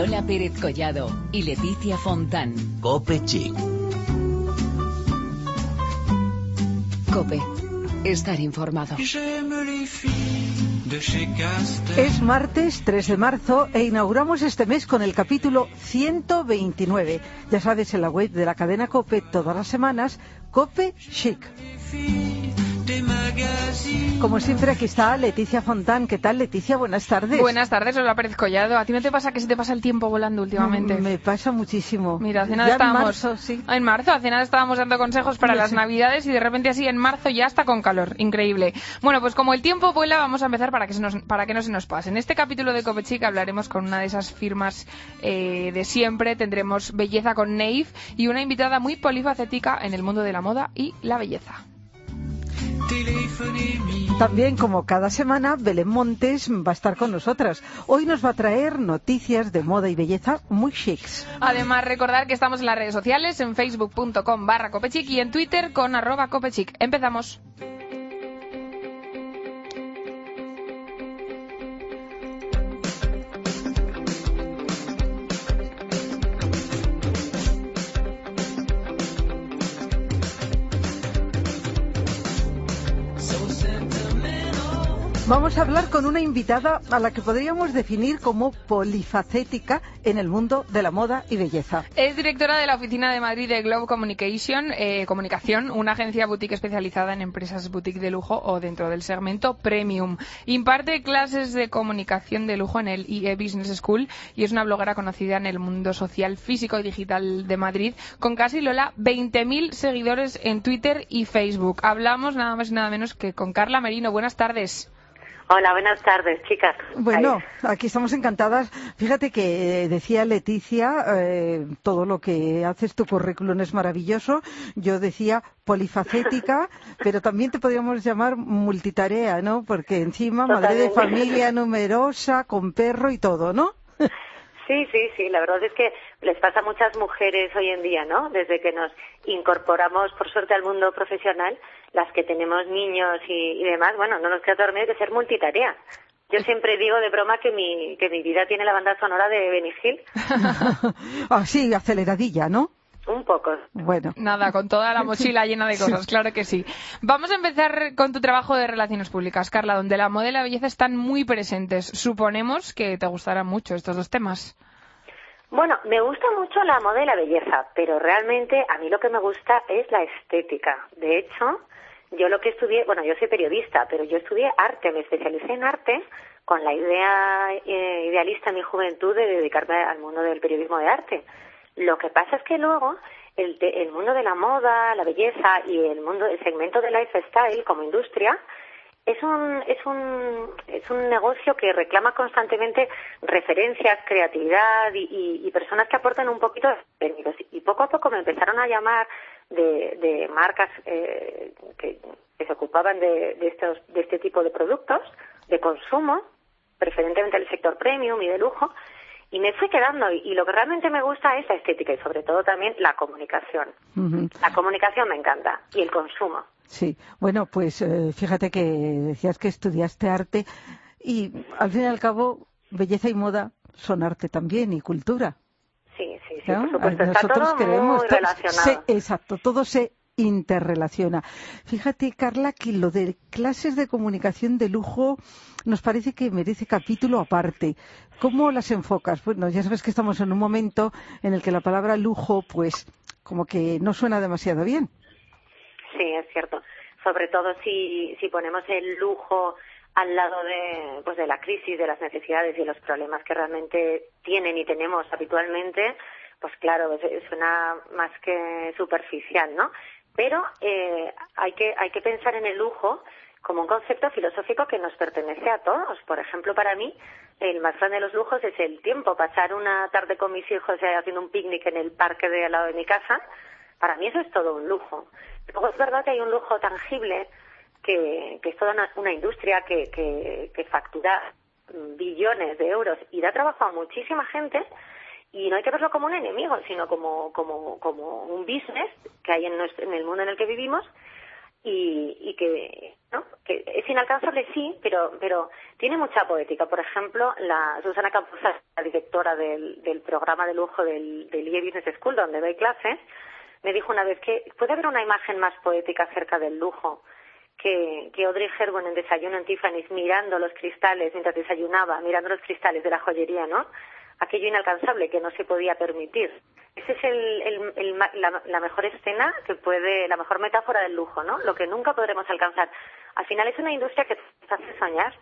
Lola Pérez Collado y Leticia Fontán. Cope Chic. Cope. Estar informado. Es martes 3 de marzo e inauguramos este mes con el capítulo 129. Ya sabes, en la web de la cadena Cope todas las semanas, Cope Chic. Como siempre, aquí está Leticia Fontán. ¿Qué tal, Leticia? Buenas tardes. Buenas tardes, Lola Pérez Collado. ¿A ti no te pasa que se te pasa el tiempo volando últimamente? Me pasa muchísimo. Mira, hace nada Ya estábamos... En marzo, sí. Ah, En marzo, hace nada estábamos dando consejos para las navidades y de repente así en marzo ya está con calor. Increíble. Bueno, pues como el tiempo vuela, vamos a empezar para que, se nos, para que no se nos pase. En este capítulo de Copechic hablaremos con una de esas firmas eh, de siempre. Tendremos belleza con Nave y una invitada muy polifacética en el mundo de la moda y la belleza. También, como cada semana, Belén Montes va a estar con nosotras. Hoy nos va a traer noticias de moda y belleza muy chics. Además, recordar que estamos en las redes sociales, en facebook.com barra copechic y en twitter con arroba copechic. Empezamos. Vamos a hablar con una invitada a la que podríamos definir como polifacética en el mundo de la moda y belleza. Es directora de la oficina de Madrid de Globe Communication, eh, Comunicación, una agencia boutique especializada en empresas boutique de lujo o dentro del segmento premium. Imparte clases de comunicación de lujo en el IE Business School y es una bloguera conocida en el mundo social, físico y digital de Madrid, con casi Lola 20.000 seguidores en Twitter y Facebook. Hablamos nada más y nada menos que con Carla Merino. Buenas tardes. Hola, buenas tardes, chicas. Bueno, aquí estamos encantadas. Fíjate que eh, decía Leticia, eh, todo lo que haces, tu currículum es maravilloso. Yo decía polifacética, pero también te podríamos llamar multitarea, ¿no? Porque encima madre de familia numerosa, con perro y todo, ¿no? Sí, sí, sí, la verdad es que les pasa a muchas mujeres hoy en día, ¿no? Desde que nos incorporamos, por suerte, al mundo profesional, las que tenemos niños y, y demás, bueno, no nos queda otro remedio que ser multitarea. Yo siempre digo de broma que mi, que mi vida tiene la banda sonora de Benny Hill, Así, aceleradilla, ¿no? un poco. Bueno. Nada, con toda la mochila llena de cosas, claro que sí. Vamos a empezar con tu trabajo de relaciones públicas, Carla, donde la moda y la belleza están muy presentes. Suponemos que te gustarán mucho estos dos temas. Bueno, me gusta mucho la moda y la belleza, pero realmente a mí lo que me gusta es la estética. De hecho, yo lo que estudié, bueno, yo soy periodista, pero yo estudié arte, me especialicé en arte con la idea eh, idealista en mi juventud de dedicarme al mundo del periodismo de arte. Lo que pasa es que luego el, el mundo de la moda, la belleza y el mundo, el segmento de lifestyle como industria es un, es un, es un negocio que reclama constantemente referencias, creatividad y, y- y personas que aporten un poquito de contenidos. Y poco a poco me empezaron a llamar de, de marcas eh, que, que se ocupaban de, de, estos, de este tipo de productos, de consumo, preferentemente del sector premium y de lujo, y me fui quedando. Y, y lo que realmente me gusta es la estética y sobre todo también la comunicación. La comunicación me encanta y el consumo. Sí, bueno, pues eh, fíjate que decías que estudiaste arte y al fin y al cabo belleza y moda son arte también y cultura. Sí, sí, sí, ¿no? por supuesto. Está Nosotros todo muy relacionado. se- exacto, todo se interrelaciona. Fíjate, Carla, que lo de clases de comunicación de lujo nos parece que merece capítulo aparte. ¿Cómo las enfocas? Bueno, ya sabes que estamos en un momento en el que la palabra lujo, pues, como que no suena demasiado bien. Sí, es cierto. Sobre todo si, si ponemos el lujo al lado de, pues de la crisis, de las necesidades y los problemas que realmente tienen y tenemos habitualmente, pues claro, es- suena más que superficial, ¿no? Pero eh, hay, que, hay que pensar en el lujo como un concepto filosófico que nos pertenece a todos. Por ejemplo, para mí, el más grande de los lujos es el tiempo. Pasar una tarde con mis hijos eh, haciendo un picnic en el parque de al lado de mi casa, para mí eso es todo un lujo. Luego es verdad que hay un lujo tangible que, es toda una, una industria que, que, factura mm, billones de euros y da trabajo a muchísima gente y no hay que verlo como un enemigo, sino como, como, como un business que hay en, nuestro- en el mundo en el que vivimos y, y que, ¿no? que es inalcanzable sí, pero, pero tiene mucha poética. Por ejemplo, la Susana Campuzas, la directora del, programa de lujo del, del Business School, donde doy clases, me dijo una vez que puede haber una imagen más poética acerca del lujo que, Audrey Hepburn en Desayuno en mirando los cristales mientras desayunaba, mirando los cristales de la joyería, ¿no? Aquello inalcanzable que no se podía permitir. Esa es el, la, la, mejor escena que puede, la mejor metáfora del lujo, ¿no? Lo que nunca podremos alcanzar. Al final es una industria que te hace soñar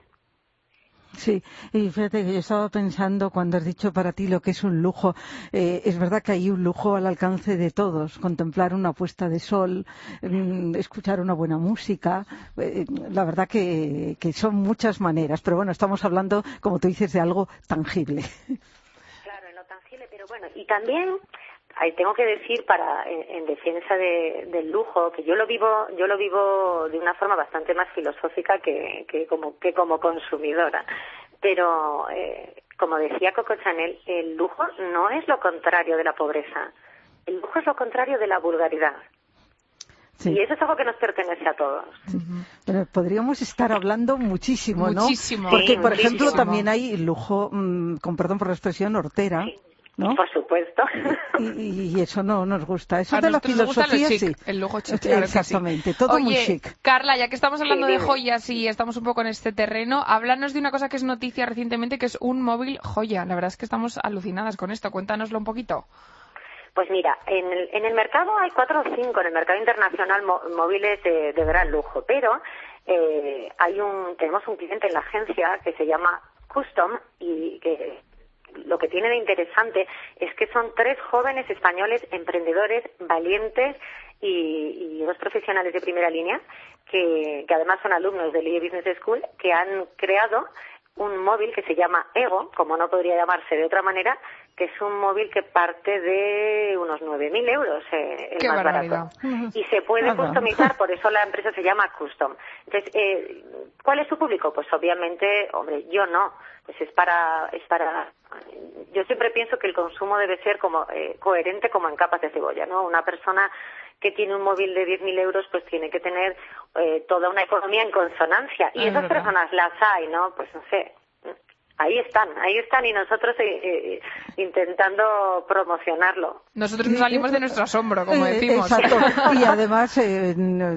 Sí, y fíjate que yo estaba pensando cuando has dicho para ti lo que es un lujo. Eh, es verdad que hay un lujo al alcance de todos. Contemplar una puesta de sol, mm, escuchar una buena música. Eh, la verdad que, que, son muchas maneras. Pero bueno, estamos hablando, como tú dices, de algo tangible. Claro, en lo tangible, pero bueno, y también ahí tengo que decir para en, defensa de, del lujo que yo lo vivo yo lo vivo de una forma bastante más filosófica que, que como que como consumidora pero eh, como decía Coco Chanel el lujo no es lo contrario de la pobreza el lujo es lo contrario de la vulgaridad Sí. Y eso es algo que nos pertenece a todos. Sí. Pero podríamos estar hablando muchísimo, ¿no? Muchísimo. Porque, sí, por muchísimo. ejemplo, también hay lujo, mmm, con perdón por la expresión, hortera. ¿No? Por supuesto. Y, y, eso no nos gusta. Eso a de la filosofía, chic, sí. El lujo chic, claro Exactamente, sí. todo Oye, muy chic. Carla, ya que estamos hablando sí, de joyas y estamos un poco en este terreno, háblanos de una cosa que es noticia recientemente, que es un móvil joya. La verdad es que estamos alucinadas con esto. Cuéntanoslo un poquito. Pues mira, en el, en el mercado hay cuatro o cinco, en el mercado internacional, móviles de, de gran lujo, pero eh, hay un, tenemos un cliente en la agencia que se llama Custom y que lo que tiene de interesante es que son tres jóvenes españoles emprendedores valientes y, y dos profesionales de primera línea que, además son alumnos del IE Business School que han creado un móvil que se llama Ego, como no podría llamarse de otra manera, que es un móvil que parte de unos 9.000 euros, eh, el Qué más barbaridad. barato. Y se puede Ajá. customizar, por eso la empresa se llama Custom. Entonces, eh, ¿cuál es su público? Pues obviamente, hombre, yo no. Pues es para, es para. Yo siempre pienso que el consumo debe ser como eh, coherente como en capas de cebolla, ¿no? Una persona que tiene un móvil de 10.000 euros, pues tiene que tener eh, toda una economía en consonancia. Y Es esas verdad. personas las hay, ¿no? Pues no sé. Ahí están, ahí están y nosotros eh, eh, intentando promocionarlo. Nosotros nos salimos de nuestro asombro, como Eh, decimos. Exacto. Y además, eh,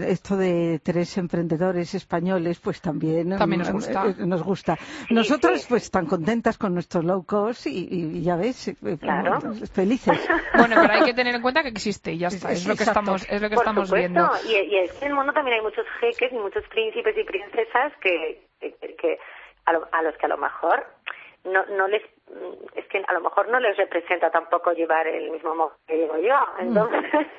esto de tres emprendedores españoles, pues también, También nos gusta. eh, nos gusta. Sí, Nosotros, sí. pues, tan contentas con nuestro low cost y, y ya ves, eh, Claro. felices. Bueno, pero hay que tener en cuenta que existe y ya está. Es lo que Exacto. estamos, es lo que Por estamos supuesto, viendo. y, y es que en el mundo también hay muchos jeques y muchos príncipes y princesas que, que, que a, lo- a los que a lo mejor no, no les es que a lo mejor no les representa tampoco llevar el mismo modo que llevo yo entonces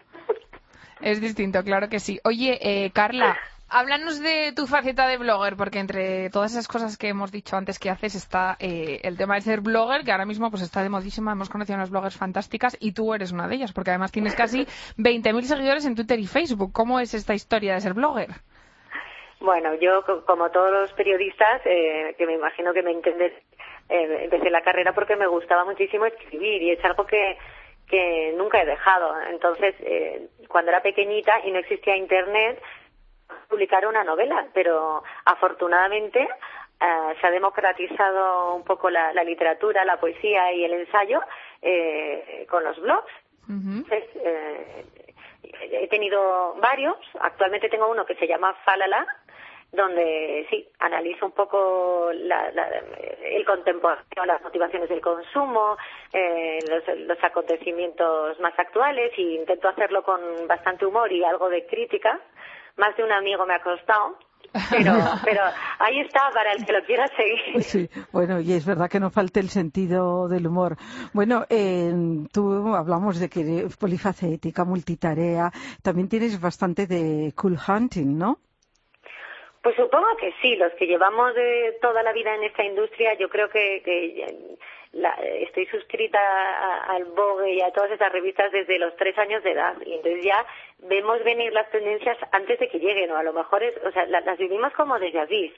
Es distinto, claro que sí. Oye, eh, Carla, háblanos de tu faceta de blogger, porque entre todas esas cosas que hemos dicho antes que haces está eh, el tema de ser blogger, que ahora mismo pues está de modísima. Hemos conocido a unas bloggers fantásticas y tú eres una de ellas, porque además tienes casi 20.000 seguidores en Twitter y Facebook. ¿Cómo es esta historia de ser blogger? Bueno, yo, co- como todos los periodistas, eh, que me imagino que me entienden, eh, empecé la carrera porque me gustaba muchísimo escribir y es algo que, que nunca he dejado. Entonces, eh, cuando era pequeñita y no existía Internet, publicar una novela, pero afortunadamente eh, se ha democratizado un poco la, la literatura, la poesía y el ensayo eh, con los blogs. Entonces, eh, he tenido varios. Actualmente tengo uno que se llama Falala, donde sí, analizo un poco la, la, el contemporáneo, las motivaciones del consumo, eh, los, los acontecimientos más actuales y intento hacerlo con bastante humor y algo de crítica. Más de un amigo me ha costado, pero, pero ahí está para el que lo quiera seguir. Sí, bueno, y es verdad que no falte el sentido del humor. Bueno, eh, tú hablamos de que eres polifacética, multitarea, también tienes bastante de cool hunting, ¿no? Pues supongo que sí, los que llevamos de toda la vida en esta industria, yo creo que, que la, estoy suscrita al Vogue y a todas esas revistas desde los tres años de edad y entonces ya vemos venir las tendencias antes de que lleguen o a lo mejor es, o sea, las, las vivimos como desde avis.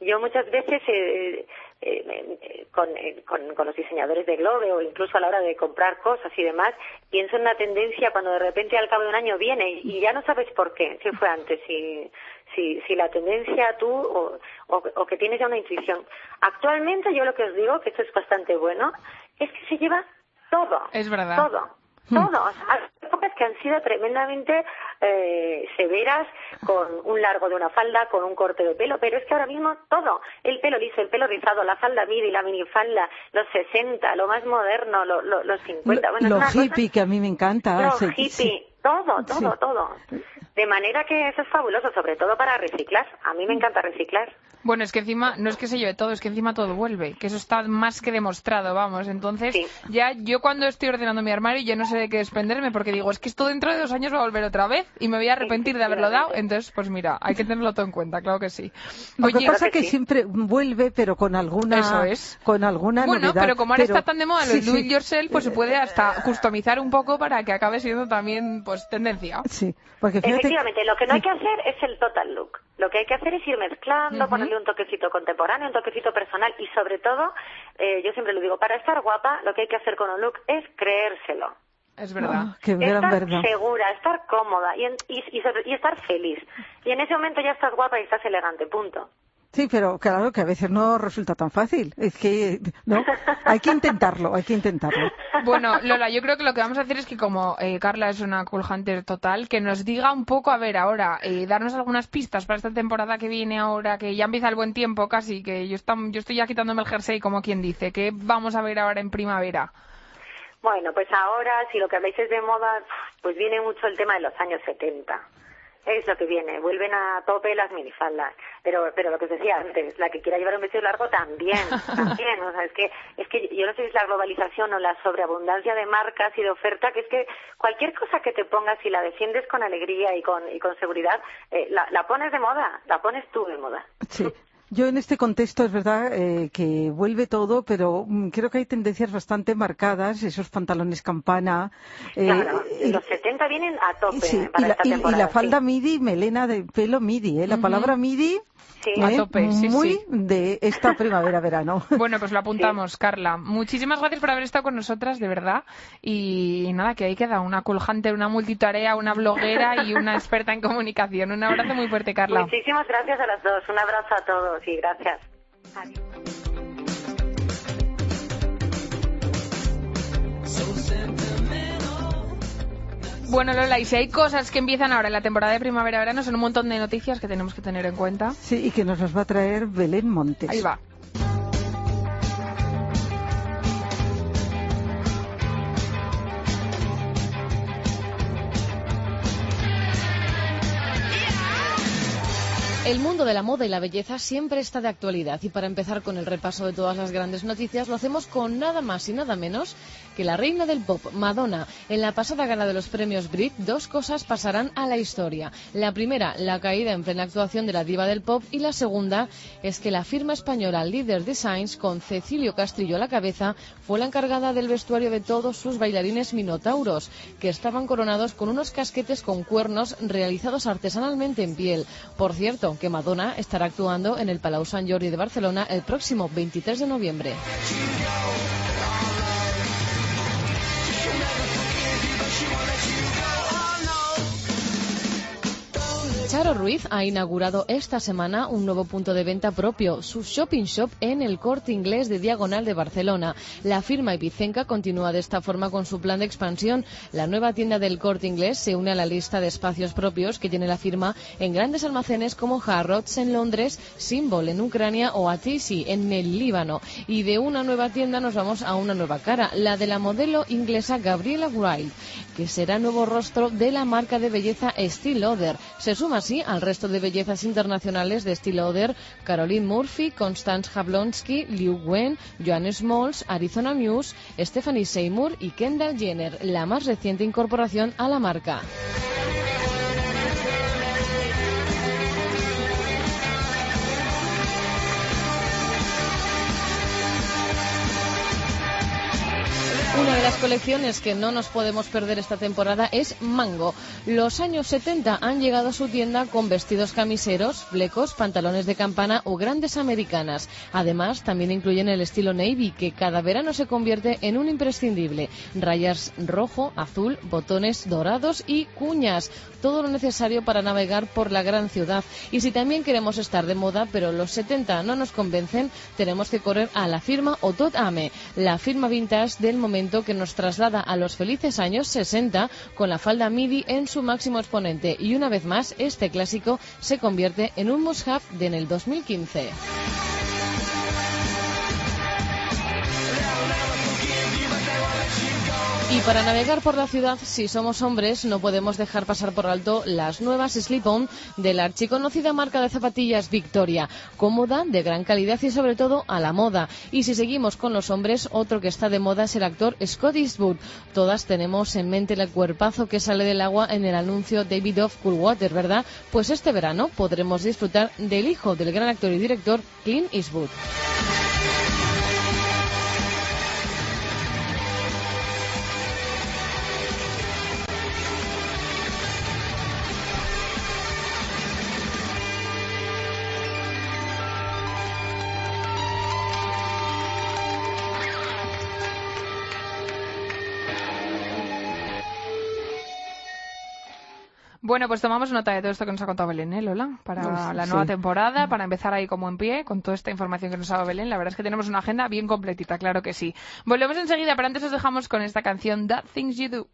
Yo muchas veces eh, eh, con, eh, con, con, los diseñadores de Globe o incluso a la hora de comprar cosas y demás, pienso en una tendencia cuando de repente al cabo de un año viene y ya no sabes por qué, si fue antes, si, si, si la tendencia tú o, o, que tienes ya una intuición. Actualmente yo lo que os digo, que esto es bastante bueno, es que se lleva todo. Es verdad. Todo. Hmm. Todo. hay épocas que han sido tremendamente eh, severas, con un largo de una falda, con un corte de pelo, pero es que ahora mismo todo, el pelo liso, el pelo rizado, la falda midi, la minifalda, los 60, lo más moderno, lo, los 50. Bueno, lo hippie, que a mí me encanta. Lo hippie, todo, todo, todo. De manera que eso es fabuloso, sobre todo para reciclar. A mí me encanta reciclar. Bueno, es que encima, no es que se lleve todo, es que encima todo vuelve, que eso está más que demostrado, vamos. Entonces, ya yo cuando estoy ordenando mi armario ya no sé de qué desprenderme, porque digo, es que esto dentro de dos años va a volver otra vez y me voy a arrepentir de haberlo dado. Entonces, pues mira, hay que tenerlo todo en cuenta, claro que sí. Lo que pasa es que, siempre vuelve, pero con alguna, eso es. con alguna bueno, pero como ahora está tan de moda lo do it yourself, pues se puede hasta customizar un poco para que acabe siendo también, pues, tendencia. Sí, porque Efectivamente, lo que no hay que hacer es el total look. Lo que hay que hacer es ir mezclando, ponerle un toquecito contemporáneo, un toquecito personal y sobre todo, eh, yo siempre lo digo, para estar guapa lo que hay que hacer con un look es creérselo. Es verdad. Ah, estar segura, estar cómoda y, y estar feliz. Y en ese momento ya estás guapa y estás elegante, punto. Sí, pero claro que a veces no resulta tan fácil. Es que, no, hay que intentarlo, hay que intentarlo. Bueno, Lola, yo creo que lo que vamos a hacer es que como eh, Carla es una cool hunter total, que nos diga un poco, a ver, ahora, eh, darnos algunas pistas para esta temporada que viene ahora, que ya empieza el buen tiempo casi, que yo, yo estoy ya quitándome el jersey como quien dice, ¿qué vamos a ver ahora en primavera? Bueno, pues ahora, si lo que habláis es de moda, pues viene mucho el tema de los años 70 es lo que viene, vuelven a tope las minifaldas. Pero, pero lo que os decía antes, la que quiera llevar un vestido largo también, también. O sea, es que, es que yo no sé si es la globalización o la sobreabundancia de marcas y de oferta, que es que cualquier cosa que te pongas y la defiendes con alegría y con, y con seguridad, eh, la, la pones de moda, la pones tú de moda. Sí. Yo en este contexto es verdad eh, que vuelve todo, pero mm, creo que hay tendencias bastante marcadas, esos pantalones campana. Eh, claro, los 70 vienen a tope sí, para y, la, esta temporada, y la falda midi, melena de pelo midi, ¿eh? La palabra midi Sí. A tope, sí, muy de esta primavera-verano. Bueno, pues lo apuntamos, Carla. Muchísimas gracias por haber estado con nosotras, de verdad. Y nada, que ahí queda una colgante, una multitarea, una bloguera y una experta en comunicación. Un abrazo muy fuerte, Carla. Muchísimas gracias a las dos. Un abrazo a todos y gracias. Bueno, Lola, y si hay cosas que empiezan ahora en la temporada de primavera-verano, son un montón de noticias que tenemos que tener en cuenta. Sí, y que nos las va a traer Belén Montes. Ahí va. El mundo de la moda y la belleza siempre está de actualidad. Y para empezar con el repaso de todas las grandes noticias lo hacemos con nada más y nada menos que la reina del pop, Madonna. En la pasada gala de los premios Brit, dos cosas pasarán a la historia. La primera, la caída en plena actuación de la diva del pop y la segunda es que la firma española Leader Designs, con Cecilio Castillo a la cabeza, fue la encargada del vestuario de todos sus bailarines minotauros, que estaban coronados con unos casquetes con cuernos realizados artesanalmente en piel. Por cierto, que Madonna estará actuando en el Palau Sant Jordi de Barcelona el próximo 23 de noviembre. Charo Ruiz ha inaugurado esta semana un nuevo punto de venta propio, su shopping shop en el corte inglés de Diagonal de Barcelona. La firma Ibicenca continúa de esta forma con su plan de expansión. La nueva tienda del corte inglés se une a la lista de espacios propios que tiene la firma en grandes almacenes como Harrods en Londres, Symbol en Ucrania o Atisi en el Líbano. Y de una nueva tienda nos vamos a una nueva cara, la de la modelo inglesa Gabriela Wild, que será nuevo rostro de la marca de belleza Estée Lauder. Se suma así al resto de bellezas internacionales de estilo Oder, Caroline Murphy, Constance Jablonski, Liu Wen, Joan Smalls, Arizona Muse, Stephanie Seymour y Kendall Jenner, la más reciente incorporación a la marca. De las colecciones que no nos podemos perder esta temporada es Mango. Los años 70 han llegado a su tienda con vestidos camiseros, flecos, pantalones de campana o grandes americanas. Además, también incluyen el estilo navy, que cada verano se convierte en un imprescindible. Rayas rojo, azul, botones dorados y cuñas. Todo lo necesario para navegar por la gran ciudad. Y si también queremos estar de moda, pero los 70 no nos convencen, tenemos que correr a la firma Otot Ame, la firma vintage del momento que nos traslada a los felices años 60 con la falda midi en su máximo exponente. Y una vez más, este clásico se convierte en un must-have en el 2015. Y para navegar por la ciudad, si somos hombres, no podemos dejar pasar por alto las nuevas slip-on de la archiconocida marca de zapatillas Victoria, cómoda, de gran calidad y sobre todo a la moda. Y si seguimos con los hombres, otro que está de moda es el actor Scott Eastwood. Todas tenemos en mente el cuerpazo que sale del agua en el anuncio David of Coolwater, ¿verdad? Pues este verano podremos disfrutar del hijo del gran actor y director Clint Eastwood. Bueno, pues tomamos nota de todo esto que nos ha contado Belén, ¿eh, Lola? Para la nueva temporada, para empezar ahí como en pie, con toda esta información que nos ha dado Belén. La verdad es que tenemos una agenda bien completita, claro que sí. Volvemos enseguida, pero antes os dejamos con esta canción, That Things You Do.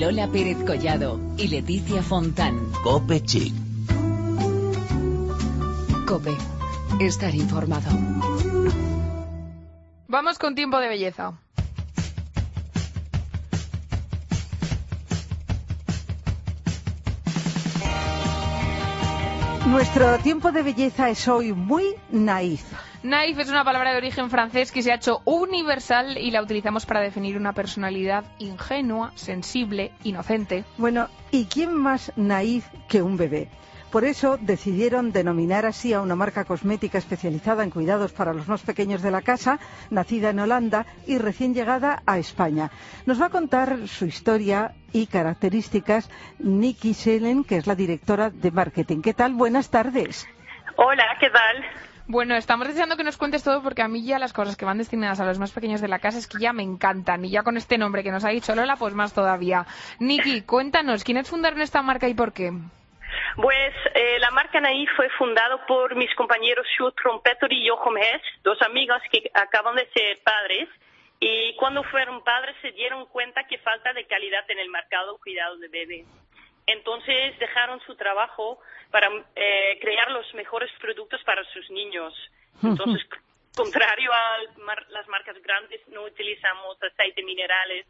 Lola Pérez Collado y Leticia Fontán. Cope Chic. Cope. Estar informado. Vamos con tiempo de belleza. Nuestro tiempo de belleza es hoy muy naif. Naif es una palabra de origen francés que se ha hecho universal y la utilizamos para definir una personalidad ingenua, sensible, inocente. Bueno, ¿y quién más naif que un bebé? Por eso decidieron denominar así a una marca cosmética especializada en cuidados para los más pequeños de la casa, nacida en Holanda y recién llegada a España. Nos va a contar su historia y características Nikki Selen, que es la directora de marketing. ¿Qué tal? Buenas tardes. Hola, ¿qué tal? Bueno, estamos deseando que nos cuentes todo porque a mí ya las cosas que van destinadas a los más pequeños de la casa es que ya me encantan y ya con este nombre que nos ha dicho Lola, pues más todavía. Nikki, cuéntanos, ¿quiénes fundaron esta marca y por qué? Pues eh, la marca Naif fue fundada por mis compañeros Sjoerd Trompeter y Jochem Hess, dos amigas que acaban de ser padres. Y cuando fueron padres se dieron cuenta que falta de calidad en el mercado cuidado de bebé. Entonces dejaron su trabajo para eh, crear los mejores productos para sus niños. Entonces, contrario a las marcas grandes, no utilizamos aceite minerales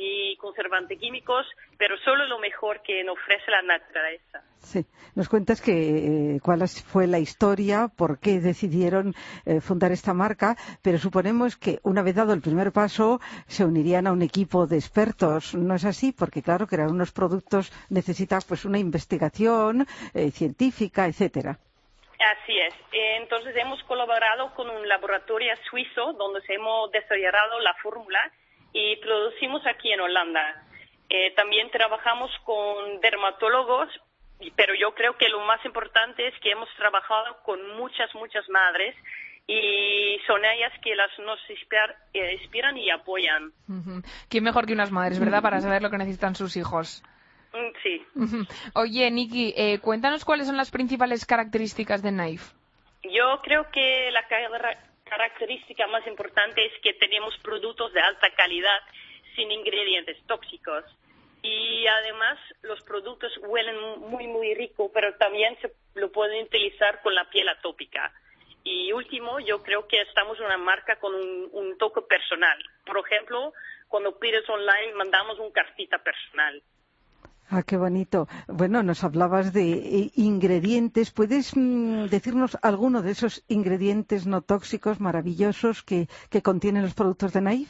ni conservantes químicos, pero solo lo mejor que nos ofrece la naturaleza. Sí, nos cuentas que eh, cuál fue la historia, por qué decidieron eh, fundar esta marca, pero suponemos que una vez dado el primer paso se unirían a un equipo de expertos, ¿no es así? Porque claro, crear unos productos necesita pues una investigación eh, científica, etcétera. Así es. Entonces hemos colaborado con un laboratorio suizo donde hemos desarrollado la fórmula y producimos aquí en Holanda. Eh, también trabajamos con dermatólogos, pero yo creo que lo más importante es que hemos trabajado con muchas, muchas madres y son ellas que las nos eh, inspiran y apoyan. ¿Quién mejor que unas madres, verdad, para saber lo que necesitan sus hijos? Mm, sí. Oye, Niki, eh, cuéntanos cuáles son las principales características de Knife. Yo creo que la característica más importante es que tenemos productos de alta calidad sin ingredientes tóxicos. Y además los productos huelen muy, muy rico, pero también se lo pueden utilizar con la piel atópica. Y último, yo creo que estamos una marca con un, toque personal. Por ejemplo, cuando pides online, mandamos un cartita personal. Ah, qué bonito. Bueno, nos hablabas de eh, ingredientes. ¿Puedes mm, decirnos alguno de esos ingredientes no tóxicos maravillosos que, contienen los productos de Naif?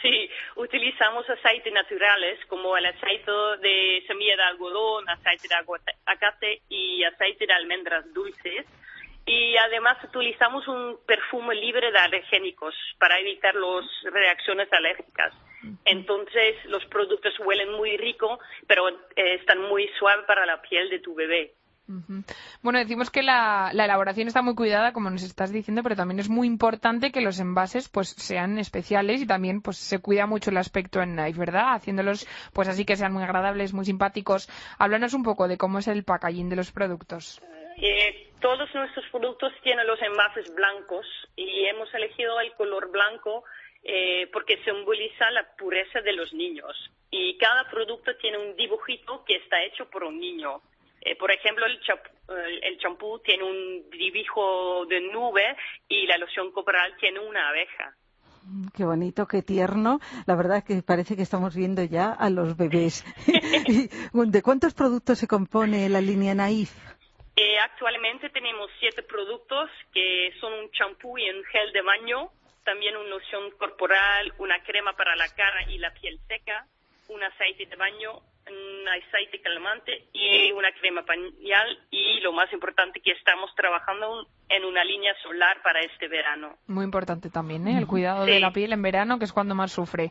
Sí, utilizamos aceites naturales como el aceite de semilla de algodón, aceite de aguacate y aceite de almendras dulces. Y además utilizamos un perfume libre de alergénicos para evitar las reacciones alérgicas. Entonces los productos huelen muy rico, pero eh, están muy suaves para la piel de tu bebé. Bueno, decimos que la, elaboración está muy cuidada, como nos estás diciendo, pero también es muy importante que los envases pues sean especiales y también pues se cuida mucho el aspecto en Knife, ¿verdad? Haciéndolos pues así que sean muy agradables, muy simpáticos. Háblanos un poco de cómo es el packaging de los productos. Eh, todos nuestros productos tienen los envases blancos y hemos elegido el color blanco eh, porque simboliza la pureza de los niños. Y cada producto tiene un dibujito que está hecho por un niño. Eh, por ejemplo, el champú tiene un dibujo de nube y la loción corporal tiene una abeja. Qué bonito, qué tierno. La verdad es que parece que estamos viendo ya a los bebés. ¿De cuántos productos se compone la línea Naif? Eh, actualmente tenemos siete productos que son un champú y un gel de baño, también una loción corporal, una crema para la cara y la piel seca, un aceite de baño, un aceite calmante y una crema pañal y lo más importante que estamos trabajando en una línea solar para este verano. Muy importante también, ¿eh? el cuidado de la piel en verano, que es cuando más sufre.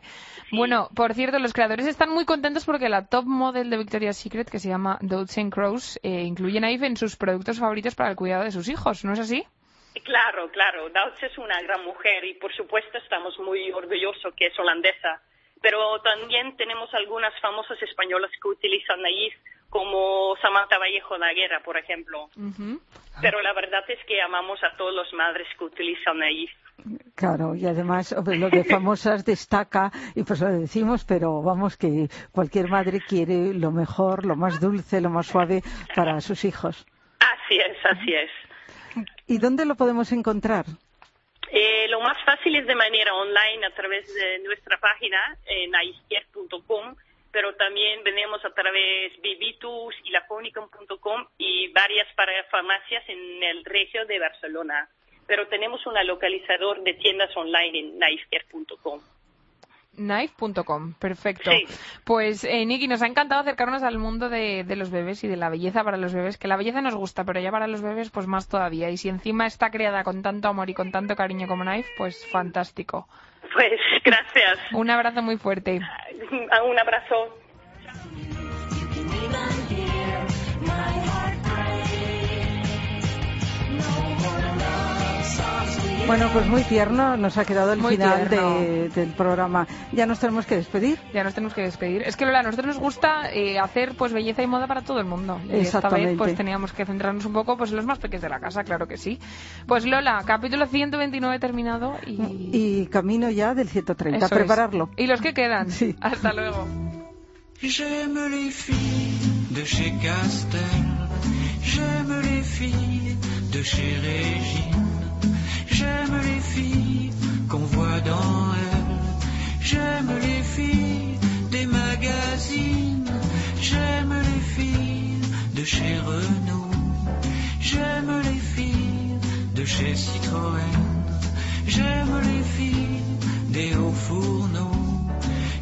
Bueno, por cierto, los creadores están muy contentos porque la top model de Victoria's Secret, que se llama Dots Crows, eh, incluye Naive en sus productos favoritos para el cuidado de sus hijos, ¿no es así? Claro, claro. Dauts es una gran mujer y por supuesto estamos muy orgullosos que es holandesa. Pero también tenemos algunas famosas españolas que utilizan Naif, como Samantha Vallejo de la Guerra, por ejemplo. Pero la verdad es que amamos a todas las madres que utilizan Naif. Claro, y además lo de famosas destaca, y pues lo decimos, pero vamos que cualquier madre quiere lo mejor, lo más dulce, lo más suave para sus hijos. Así es, así es. ¿Y dónde lo podemos encontrar? Más fácil es de manera online a través de nuestra página en pero también venimos a través de Bibitus y lafonicum.com y varias farmacias en el regio de Barcelona. pero tenemos un localizador de tiendas online en knifecare.com. Knife.com, perfecto. Sí. Pues, eh, Niki, nos ha encantado acercarnos al mundo de, de los bebés y de la belleza para los bebés, que la belleza nos gusta, pero ya para los bebés, pues más todavía. Y si encima está creada con tanto amor y con tanto cariño como Knife, pues fantástico. Pues gracias. Un abrazo muy fuerte. Un abrazo. Bueno, pues muy tierno nos ha quedado el Muy final de- del programa. Ya nos tenemos que despedir. Ya nos tenemos que despedir. Es que Lola, a nosotros nos gusta eh, hacer pues belleza y moda para todo el mundo. Y esta vez Exactamente. pues teníamos que centrarnos un poco pues en los más pequeños de la casa, claro que sí. Pues Lola, capítulo 129 terminado y... Y camino ya del 130. Eso a es. prepararlo. Y los que quedan. Sí. Hasta luego. J'aime les filles de chez Castel, j'aime les filles de chez Régine, j'aime les filles qu'on voit dans elle, j'aime les filles des magazines, j'aime les filles de chez Renault, j'aime les filles de chez Citroën, j'aime les filles des hauts fourneaux,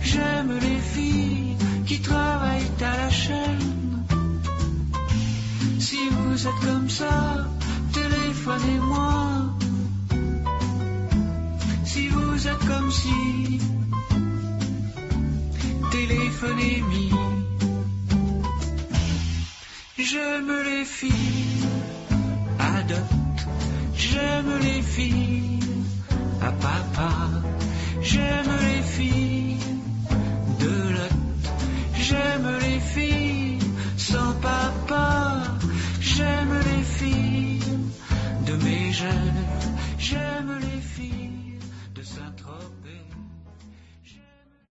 j'aime les filles qui travaillent à la chaîne. Si vous êtes comme ça, téléphonez-moi vous êtes comme si téléphonémie. J'aime les filles, adopte. J'aime les filles, à ah, papa. J'aime les filles de l'autre. J'aime les filles sans papa. J'aime les filles de mes jeunes. J'aime les